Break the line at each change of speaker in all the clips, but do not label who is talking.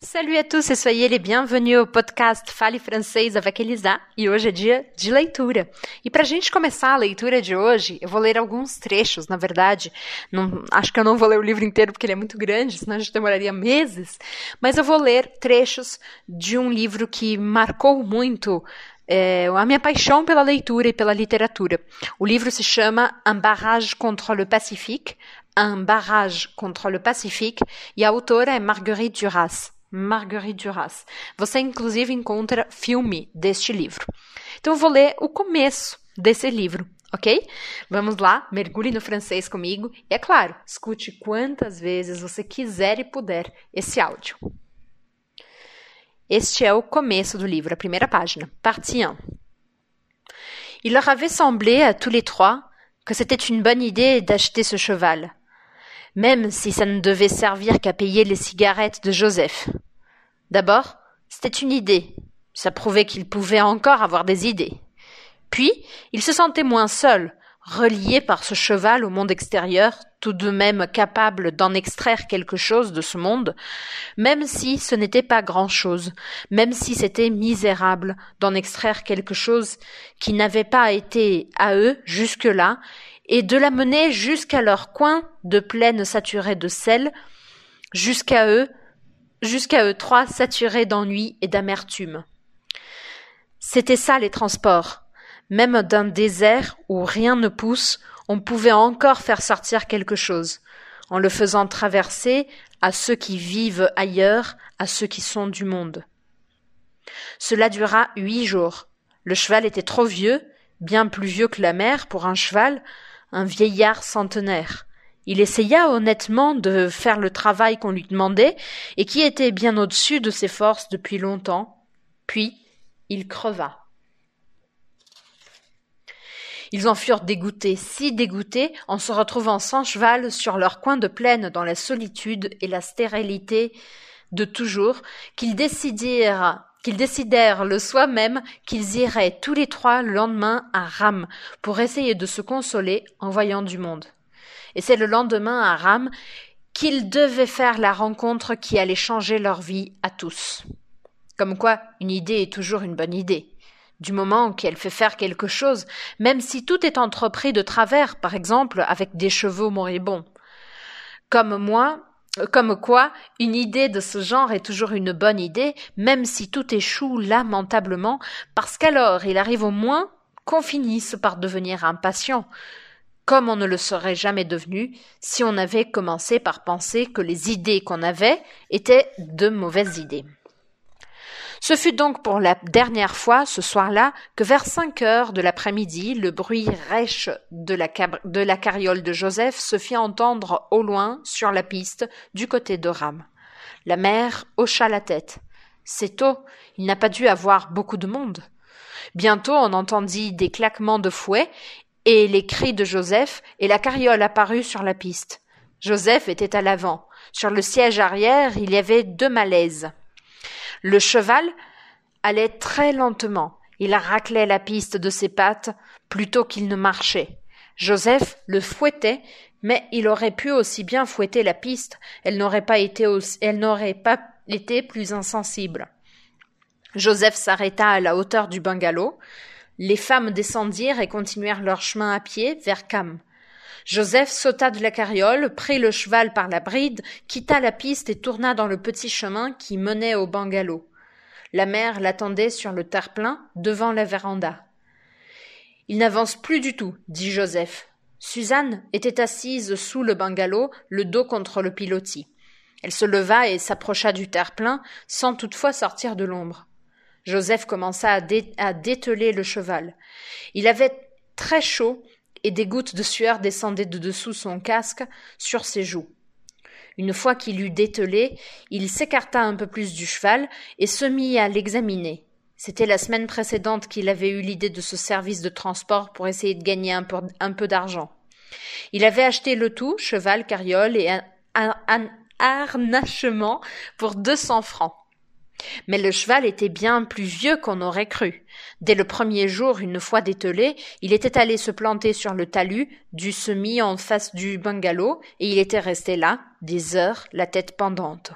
Salut a todos e soyez les bienvenus ao podcast Fale Francês avec Elisa e hoje é dia de leitura. E para a gente começar a leitura de hoje, eu vou ler alguns trechos, na verdade. Não, acho que eu não vou ler o livro inteiro porque ele é muito grande, senão a gente demoraria meses. Mas eu vou ler trechos de um livro que marcou muito é, a minha paixão pela leitura e pela literatura. O livro se chama Un barrage contre le Pacifique, Un barrage contre le Pacifique, e a autora é Marguerite Duras. Marguerite Duras. Você inclusive encontra filme deste livro. Então eu vou ler o começo desse livro, ok? Vamos lá, mergulhe no francês comigo e é claro, escute quantas vezes você quiser e puder esse áudio. Este é o começo do livro, a primeira página, partie 1. Il leur avait semblé à tous les trois que c'était une bonne idée d'acheter ce cheval même si ça ne devait servir qu'à payer les cigarettes de Joseph. D'abord, c'était une idée. Ça prouvait qu'il pouvait encore avoir des idées. Puis, il se sentait moins seul, relié par ce cheval au monde extérieur, tout de même capable d'en extraire quelque chose de ce monde, même si ce n'était pas grand-chose, même si c'était misérable d'en extraire quelque chose qui n'avait pas été à eux jusque-là et de la mener jusqu'à leur coin de plaine saturée de sel, jusqu'à eux, jusqu'à eux trois saturés d'ennui et d'amertume. C'était ça les transports. Même d'un désert où rien ne pousse, on pouvait encore faire sortir quelque chose, en le faisant traverser à ceux qui vivent ailleurs, à ceux qui sont du monde. Cela dura huit jours. Le cheval était trop vieux, bien plus vieux que la mer pour un cheval, un vieillard centenaire. Il essaya honnêtement de faire le travail qu'on lui demandait, et qui était bien au-dessus de ses forces depuis longtemps. Puis il creva. Ils en furent dégoûtés, si dégoûtés, en se retrouvant sans cheval sur leur coin de plaine dans la solitude et la stérilité de toujours, qu'ils décidèrent qu'ils décidèrent le soir même qu'ils iraient tous les trois le lendemain à Rame pour essayer de se consoler en voyant du monde. Et c'est le lendemain à Rame qu'ils devaient faire la rencontre qui allait changer leur vie à tous. Comme quoi, une idée est toujours une bonne idée. Du moment qu'elle fait faire quelque chose, même si tout est entrepris de travers, par exemple avec des chevaux moribonds. Comme moi, comme quoi, une idée de ce genre est toujours une bonne idée, même si tout échoue lamentablement, parce qu'alors il arrive au moins qu'on finisse par devenir impatient, comme on ne le serait jamais devenu si on avait commencé par penser que les idées qu'on avait étaient de mauvaises idées. Ce fut donc pour la dernière fois ce soir-là que vers cinq heures de l'après-midi, le bruit rêche de la, carriole de Joseph se fit entendre au loin sur la piste du côté de Rame. La mère hocha la tête. C'est tôt, il n'a pas dû avoir beaucoup de monde. Bientôt on entendit des claquements de fouet et les cris de Joseph, et la carriole apparut sur la piste. Joseph était à l'avant. Sur le siège arrière, il y avait deux malaises. Le cheval allait très lentement. Il raclait la piste de ses pattes plutôt qu'il ne marchait. Joseph le fouettait, mais il aurait pu aussi bien fouetter la piste, elle n'aurait pas été elle n'aurait pas été plus insensible. Joseph s'arrêta à la hauteur du bungalow. Les femmes descendirent et continuèrent leur chemin à pied vers Cam. Joseph sauta de la carriole, prit le cheval par la bride, quitta la piste et tourna dans le petit chemin qui menait au bungalow. La mère l'attendait sur le terre-plein, devant la véranda. Il n'avance plus du tout, dit Joseph. Suzanne était assise sous le bungalow, le dos contre le pilotis. Elle se leva et s'approcha du terre-plein, sans toutefois sortir de l'ombre. Joseph commença à, à dételer le cheval. Il avait très chaud et des gouttes de sueur descendaient de dessous son casque sur ses joues. Une fois qu'il eut dételé, il s'écarta un peu plus du cheval et se mit à l'examiner. C'était la semaine précédente qu'il avait eu l'idée de ce service de transport pour essayer de gagner un peu, d'argent. Il avait acheté le tout, cheval, carriole et un harnachement pour deux cents francs. Mais le cheval était bien plus vieux qu'on aurait cru. Dès le premier jour, une fois dételé, il était allé se planter sur le talus du semis en face du bungalow, et il était resté là, des heures, la tête pendante.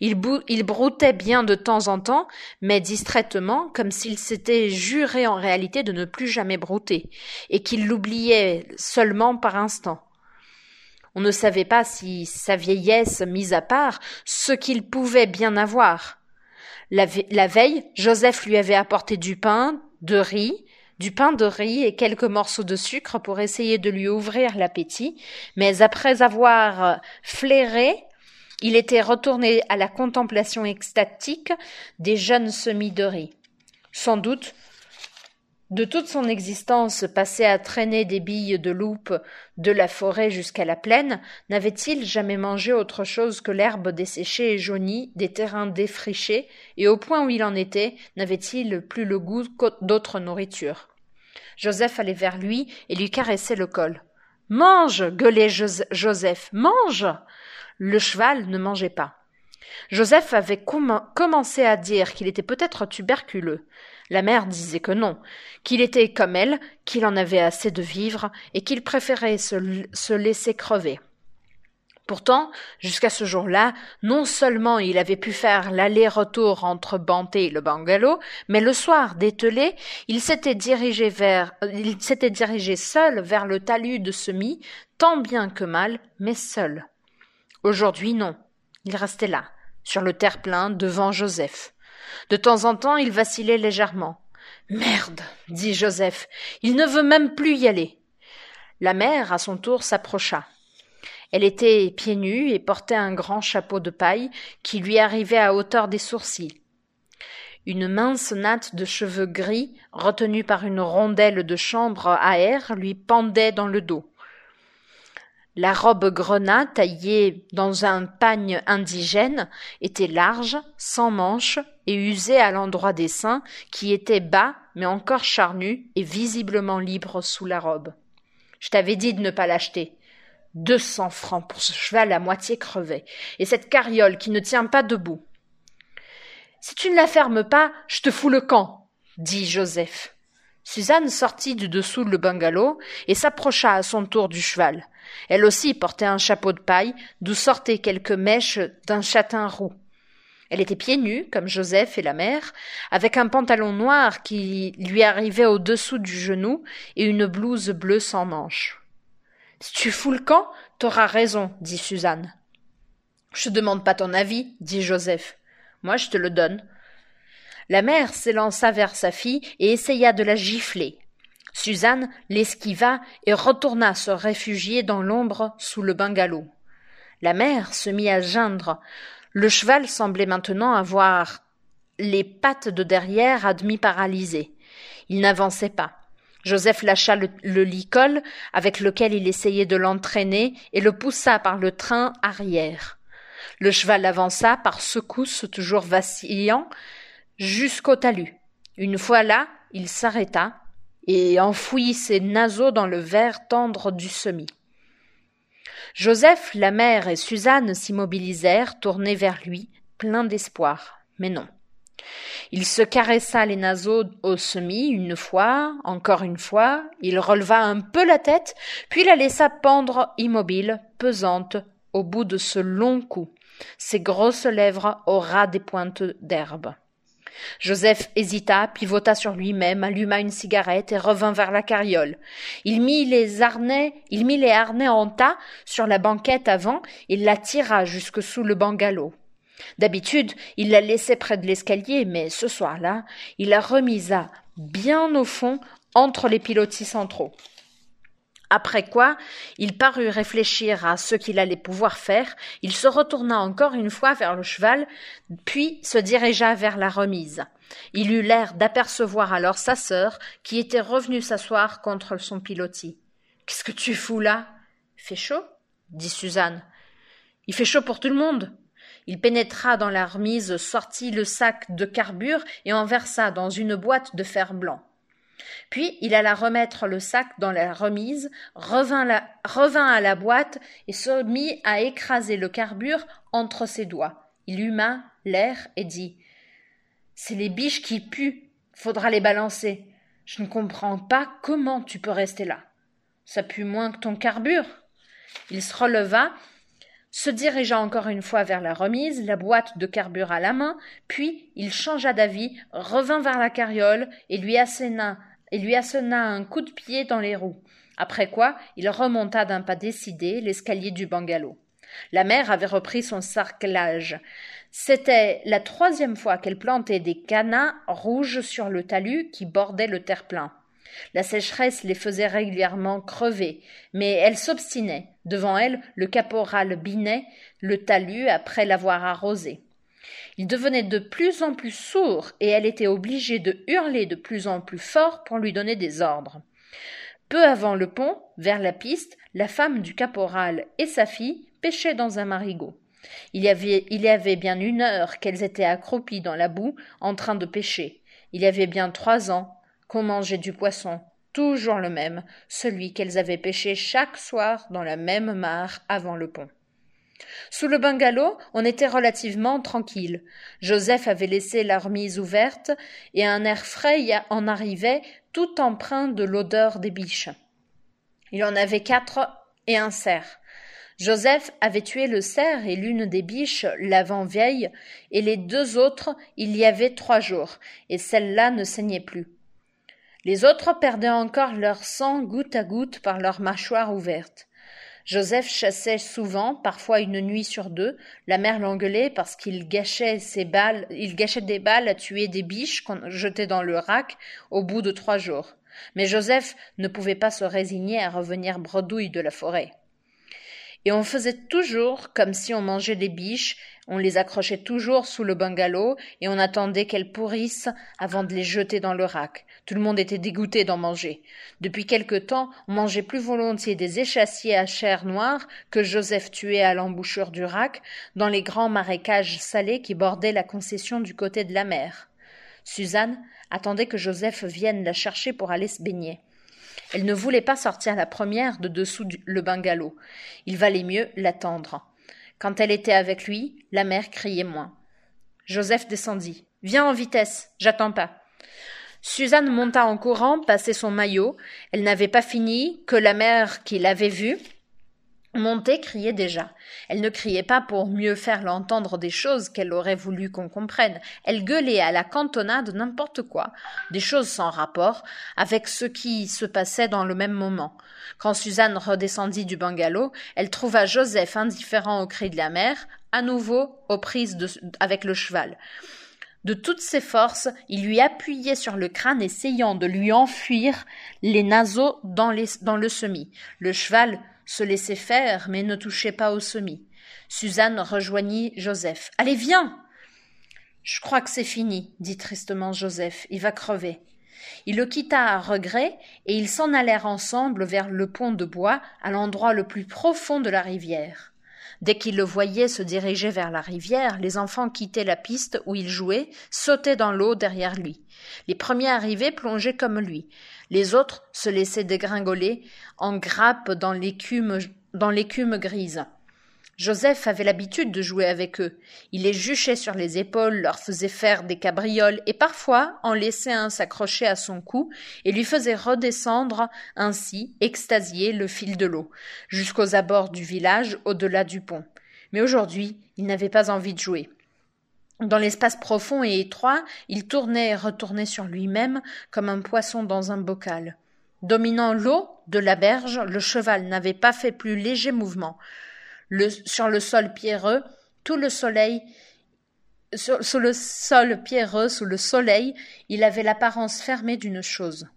Il, il broutait bien de temps en temps, mais distraitement, comme s'il s'était juré en réalité de ne plus jamais brouter, et qu'il l'oubliait seulement par instant. On ne savait pas si sa vieillesse mise à part, ce qu'il pouvait bien avoir. La, veille, Joseph lui avait apporté du pain, de riz, du pain de riz et quelques morceaux de sucre pour essayer de lui ouvrir l'appétit, mais après avoir flairé, il était retourné à la contemplation extatique des jeunes semis de riz. Sans doute, de toute son existence passée à traîner des billes de loupe de la forêt jusqu'à la plaine, n'avait-il jamais mangé autre chose que l'herbe desséchée et jaunie des terrains défrichés, et au point où il en était, n'avait-il plus le goût d'autre nourriture Joseph allait vers lui et lui caressait le col. Mange gueulait Joseph. Mange Le cheval ne mangeait pas. Joseph avait commencé à dire qu'il était peut-être tuberculeux. La mère disait que non, qu'il était comme elle, qu'il en avait assez de vivre et qu'il préférait se laisser crever. Pourtant, jusqu'à ce jour-là, non seulement il avait pu faire l'aller-retour entre Banté et le bungalow, mais le soir dételé, il s'était dirigé vers, il s'était dirigé seul vers le talus de semis, tant bien que mal, mais seul. Aujourd'hui, non. Il restait là, sur le terre-plein, devant Joseph. De temps en temps, il vacillait légèrement. Merde, dit Joseph, il ne veut même plus y aller. La mère, à son tour, s'approcha. Elle était pieds nus et portait un grand chapeau de paille qui lui arrivait à hauteur des sourcils. Une mince natte de cheveux gris, retenue par une rondelle de chambre à air, lui pendait dans le dos. La robe grenat, taillée dans un pagne indigène, était large, sans manches, et usée à l'endroit des seins, qui étaient bas, mais encore charnus, et visiblement libres sous la robe. Je t'avais dit de ne pas l'acheter. Deux cents francs pour ce cheval à moitié crevé, et cette carriole qui ne tient pas debout. Si tu ne la fermes pas, je te fous le camp, dit Joseph. Suzanne sortit du dessous le bungalow et s'approcha à son tour du cheval. Elle aussi portait un chapeau de paille, d'où sortaient quelques mèches d'un châtain roux. Elle était pieds nus, comme Joseph et la mère, avec un pantalon noir qui lui arrivait au-dessous du genou et une blouse bleue sans manches. Si tu fous le camp, t'auras raison, dit Suzanne. Je te demande pas ton avis, dit Joseph. Moi, je te le donne. La mère s'élança vers sa fille et essaya de la gifler. Suzanne l'esquiva et retourna se réfugier dans l'ombre sous le bungalow. La mère se mit à geindre. Le cheval semblait maintenant avoir les pattes de derrière à demi paralysées. Il n'avançait pas. Joseph lâcha le, licol avec lequel il essayait de l'entraîner et le poussa par le train arrière. Le cheval avança par secousses toujours vacillant jusqu'au talus. Une fois là, il s'arrêta et enfouit ses naseaux dans le verre tendre du semis. Joseph, la mère et Suzanne s'immobilisèrent, tournés vers lui, pleins d'espoir. Mais non. Il se caressa les naseaux au semis une fois, encore une fois, il releva un peu la tête, puis la laissa pendre immobile, pesante, au bout de ce long cou, ses grosses lèvres au ras des pointes d'herbe. Joseph hésita, pivota sur lui-même, alluma une cigarette et revint vers la carriole. Il mit les harnais, il mit les harnais en tas sur la banquette avant et la tira jusque sous le bungalow. D'habitude, il la laissait près de l'escalier, mais ce soir-là, il la remisa bien au fond entre les pilotis centraux. Après quoi, il parut réfléchir à ce qu'il allait pouvoir faire, il se retourna encore une fois vers le cheval, puis se dirigea vers la remise. Il eut l'air d'apercevoir alors sa sœur, qui était revenue s'asseoir contre son pilotis. Qu'est-ce que tu fous là? Fait chaud? dit Suzanne. Il fait chaud pour tout le monde. Il pénétra dans la remise, sortit le sac de carbure et en versa dans une boîte de fer blanc. Puis il alla remettre le sac dans la remise, revint, à la boîte et se mit à écraser le carbure entre ses doigts. Il huma l'air et dit C'est les biches qui puent. Faudra les balancer. Je ne comprends pas comment tu peux rester là. Ça pue moins que ton carbure. Il se releva se dirigea encore une fois vers la remise, la boîte de carburant à la main, puis il changea d'avis, revint vers la carriole et lui assena, et lui assena un coup de pied dans les roues. Après quoi, il remonta d'un pas décidé l'escalier du bungalow. La mère avait repris son sarclage. C'était la troisième fois qu'elle plantait des canas rouges sur le talus qui bordait le terre-plein. La sécheresse les faisait régulièrement crever, mais elle s'obstinait. Devant elle, le caporal Binet le talus après l'avoir arrosé. Il devenait de plus en plus sourd, et elle était obligée de hurler de plus en plus fort pour lui donner des ordres. Peu avant le pont, vers la piste, la femme du caporal et sa fille pêchaient dans un marigot. Il y avait, bien une heure qu'elles étaient accroupies dans la boue en train de pêcher. Il y avait bien trois ans qu'on mangeait du poisson, toujours le même, celui qu'elles avaient pêché chaque soir dans la même mare avant le pont. Sous le bungalow, on était relativement tranquille. Joseph avait laissé la remise ouverte et un air frais en arrivait, tout empreint de l'odeur des biches. Il en avait quatre et un cerf. Joseph avait tué le cerf et l'une des biches l'avant-veille, et les deux autres il y avait trois jours, et celle-là ne saignait plus. Les autres perdaient encore leur sang goutte à goutte par leur mâchoire ouverte. Joseph chassait souvent, parfois une nuit sur deux. La mère l'engueulait parce qu'il gâchait ses balles, il gâchait des balles à tuer des biches qu'on jetait dans le rack au bout de trois jours. Mais Joseph ne pouvait pas se résigner à revenir bredouille de la forêt. Et on faisait toujours comme si on mangeait des biches, on les accrochait toujours sous le bungalow et on attendait qu'elles pourrissent avant de les jeter dans le rack. Tout le monde était dégoûté d'en manger. Depuis quelque temps, on mangeait plus volontiers des échassiers à chair noire que Joseph tuait à l'embouchure du rack dans les grands marécages salés qui bordaient la concession du côté de la mer. Suzanne attendait que Joseph vienne la chercher pour aller se baigner. Elle ne voulait pas sortir la première de dessous le bungalow. Il valait mieux l'attendre. Quand elle était avec lui, la mère criait moins. Joseph descendit. Viens en vitesse, j'attends pas. Suzanne monta en courant, passait son maillot. Elle n'avait pas fini que la mère qui l'avait vue monter criait déjà. Elle ne criait pas pour mieux faire l'entendre des choses qu'elle aurait voulu qu'on comprenne. Elle gueulait à la cantonade n'importe quoi, des choses sans rapport avec ce qui se passait dans le même moment. Quand Suzanne redescendit du bungalow, elle trouva Joseph indifférent aux cris de la mère, à nouveau aux prises avec le cheval. De toutes ses forces, il lui appuyait sur le crâne, essayant de lui enfuir les naseaux dans, dans le semis. Le cheval se laissait faire, mais ne touchait pas au semis. Suzanne rejoignit Joseph. Allez, viens. Je crois que c'est fini, dit tristement Joseph. Il va crever. Il le quitta à regret, et ils s'en allèrent ensemble vers le pont de bois, à l'endroit le plus profond de la rivière. Dès qu'ils le voyaient se diriger vers la rivière, les enfants quittaient la piste où ils jouaient, sautaient dans l'eau derrière lui. Les premiers arrivés plongeaient comme lui. Les autres se laissaient dégringoler en grappe dans l'écume, dans l'écume grise. Joseph avait l'habitude de jouer avec eux. Il les juchait sur les épaules, leur faisait faire des cabrioles et parfois en laissait un s'accrocher à son cou et lui faisait redescendre ainsi, extasié, le fil de l'eau, jusqu'aux abords du village au-delà du pont. Mais aujourd'hui, il n'avait pas envie de jouer. Dans l'espace profond et étroit, il tournait et retournait sur lui-même comme un poisson dans un bocal. Dominant l'eau de la berge, le cheval n'avait pas fait plus léger mouvement sur le sol pierreux, tout le soleil, sur, le sol pierreux, sous le soleil, il avait l'apparence fermée d'une chose.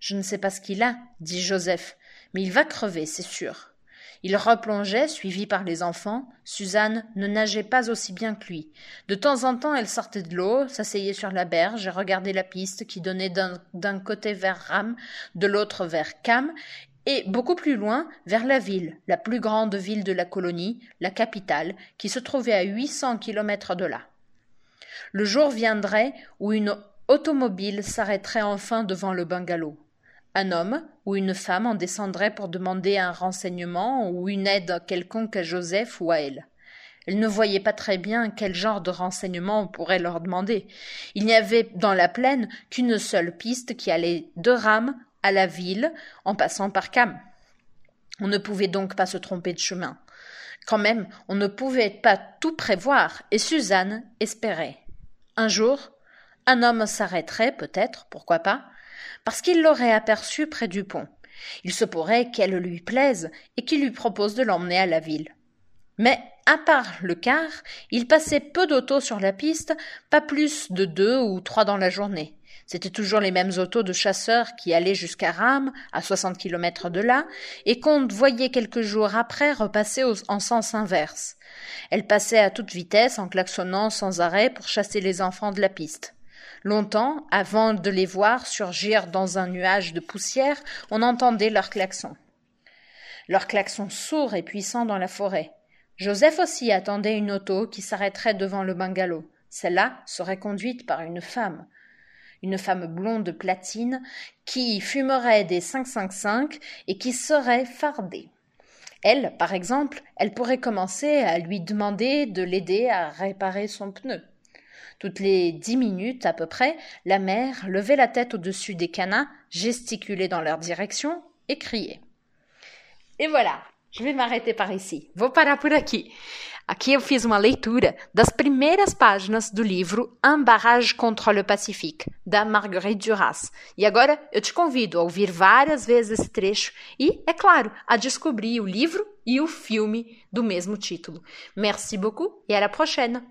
Je ne sais pas ce qu'il a, dit Joseph, mais il va crever, c'est sûr. Il replongeait, suivi par les enfants. Suzanne ne nageait pas aussi bien que lui. De temps en temps, elle sortait de l'eau, s'asseyait sur la berge et regardait la piste qui donnait d'un côté vers Ram, de l'autre vers Cam, et beaucoup plus loin vers la ville, la plus grande ville de la colonie, la capitale, qui se trouvait à huit cents kilomètres de là. Le jour viendrait où une automobile s'arrêterait enfin devant le bungalow. Un homme ou une femme en descendrait pour demander un renseignement ou une aide quelconque à Joseph ou à elle. Elle ne voyait pas très bien quel genre de renseignement on pourrait leur demander. Il n'y avait dans la plaine qu'une seule piste qui allait de Rame à la ville en passant par Cam. On ne pouvait donc pas se tromper de chemin. Quand même, on ne pouvait pas tout prévoir, et Suzanne espérait. Un jour, un homme s'arrêterait, peut-être, pourquoi pas, parce qu'il l'aurait aperçue près du pont. Il se pourrait qu'elle lui plaise et qu'il lui propose de l'emmener à la ville. Mais, à part le car, il passait peu d'autos sur la piste, pas plus de deux ou trois dans la journée. C'étaient toujours les mêmes autos de chasseurs qui allaient jusqu'à Rame, à soixante kilomètres de là, et qu'on voyait quelques jours après repasser en sens inverse. Elle passait à toute vitesse en klaxonnant sans arrêt pour chasser les enfants de la piste. Longtemps, avant de les voir surgir dans un nuage de poussière, on entendait leurs klaxons. Leurs klaxons sourds et puissants dans la forêt. Joseph aussi attendait une auto qui s'arrêterait devant le bungalow. Celle-là serait conduite par une femme une femme blonde platine, qui fumerait des 555 et qui serait fardée. Elle, par exemple, elle pourrait commencer à lui demander de l'aider à réparer son pneu. Toutes les dix minutes à peu près, la mère levait la tête au-dessus des canins, gesticulait dans leur direction et criait. Et voilà, je vais m'arrêter par ici. Por aqui. Aqui eu fiz uma leitura das primeiras páginas do livro Un barrage contre le Pacifique, da Marguerite Duras. E agora eu te convido a ouvir várias vezes esse trecho e, é claro, a descobrir o livro e o filme do mesmo título. Merci beaucoup et à la prochaine!